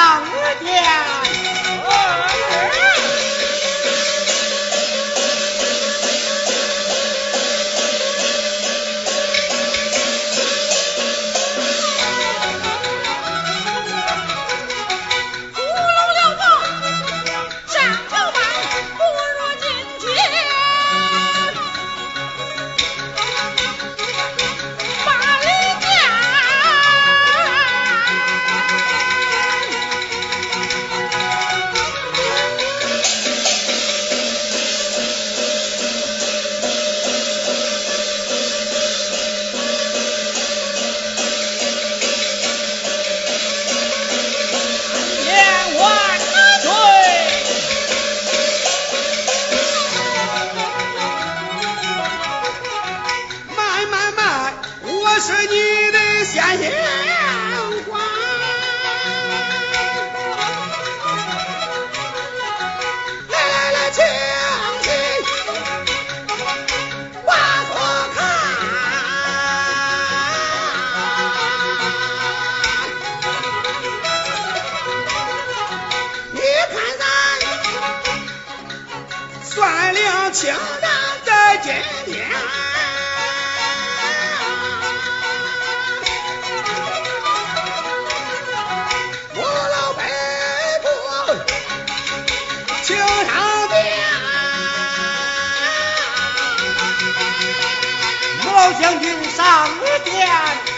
娘我请让在今天，我老上殿，我老将军上殿。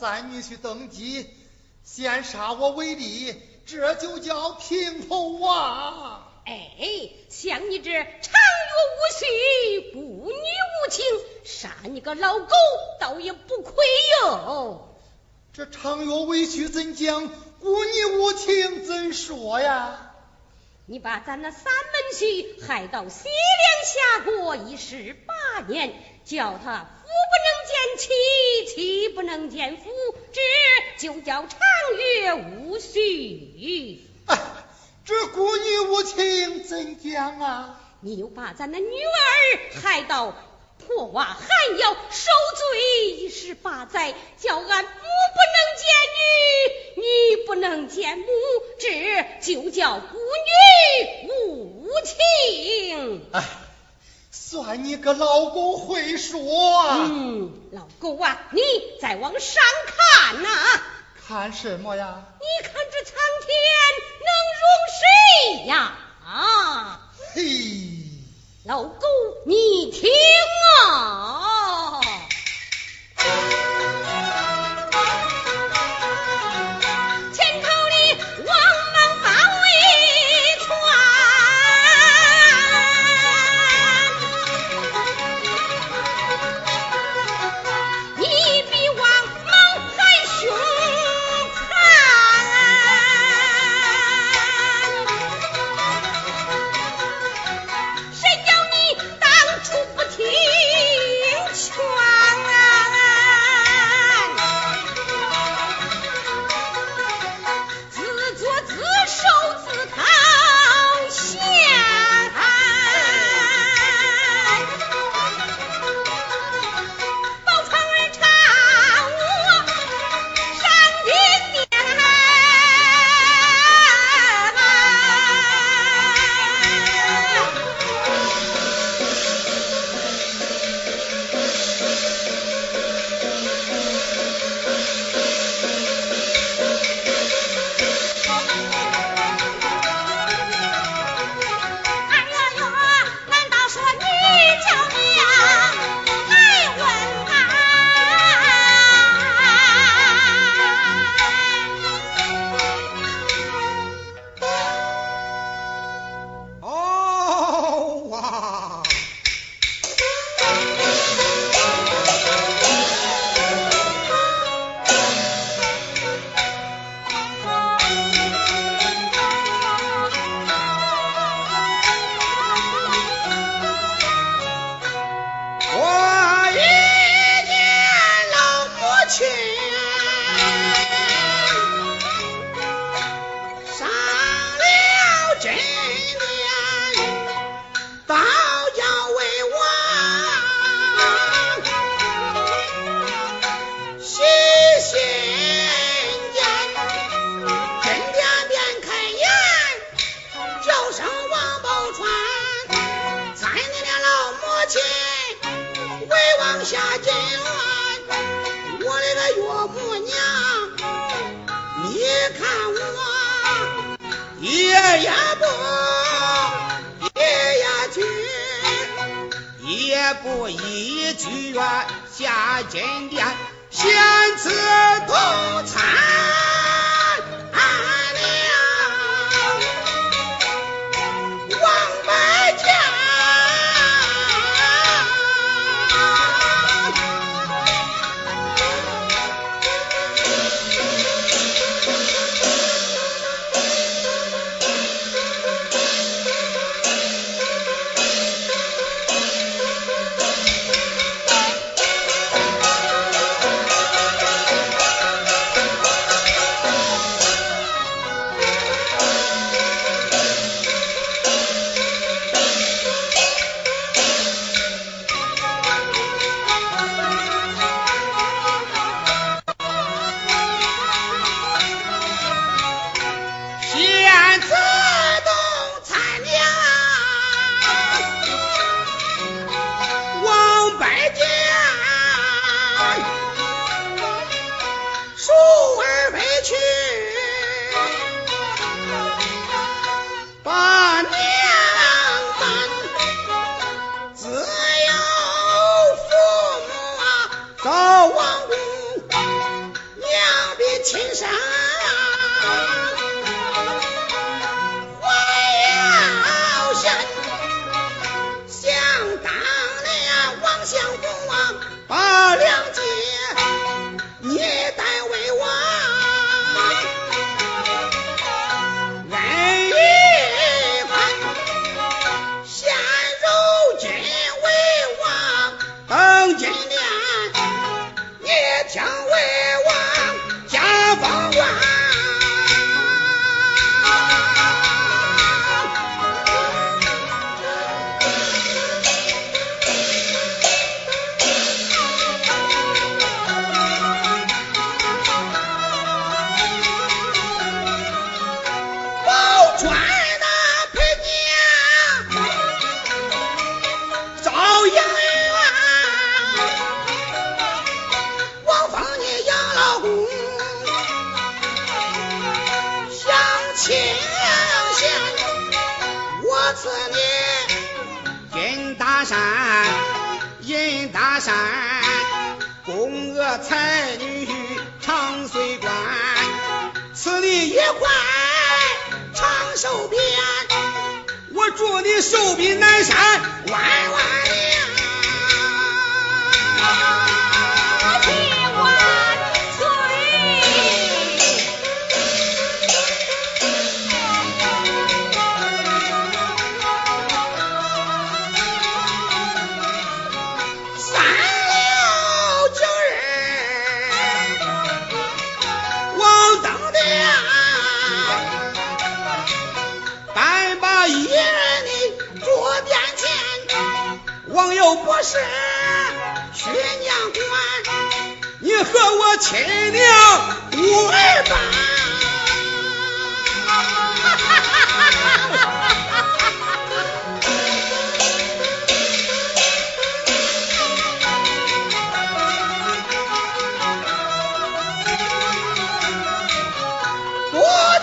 三女婿登基，先杀我为例，这就叫平头啊。哎，像你这长月无须，孤女无情，杀你个老狗，倒也不亏哟。这长月委屈怎讲？孤女无情怎说呀？你把咱那三门婿害到西凉下国一十八年，叫他扶不妻，妻不能见夫，这就叫长月无须。哎，这孤女无情怎讲啊？你又把咱的女儿害到破瓦寒窑，受罪一十八载，叫俺母不能见女，女不能见母，这就叫孤女无情。哎，算你个老狗会说。嗯，老狗啊，你再往上看呐！看什么呀？你看这苍天能容谁呀？啊！嘿。老狗，你听啊！下金銮我的个岳母娘你看我一言不一言去一不一句啊下金殿先吃头餐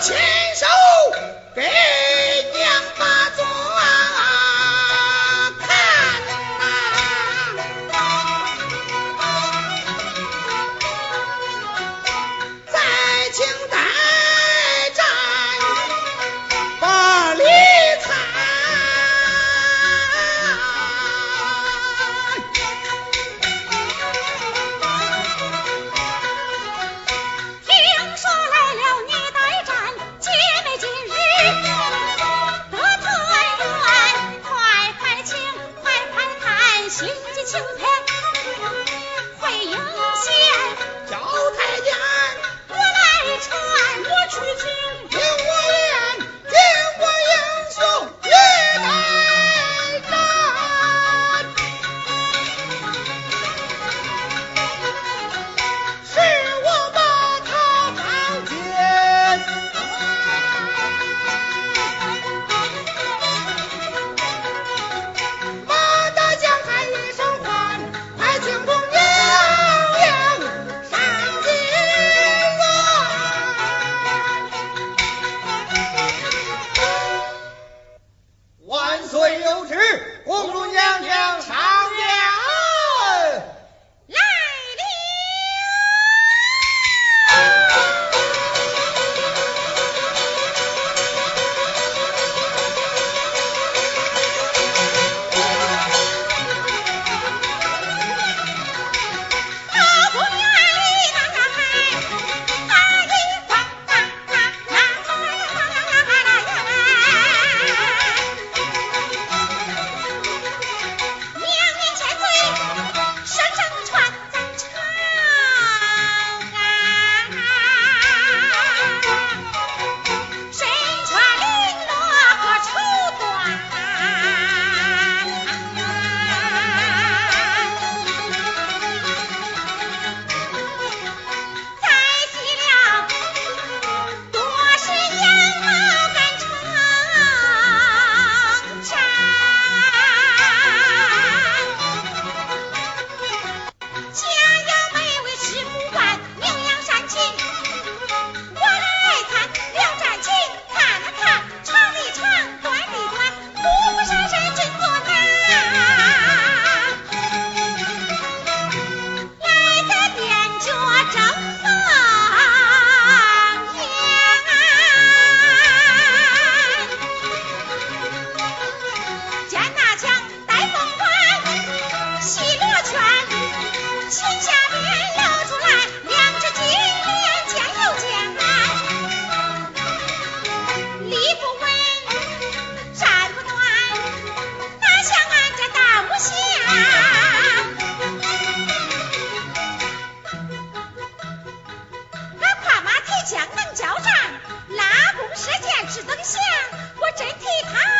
亲手给相能交战，拉弓射箭志更显。我真替他。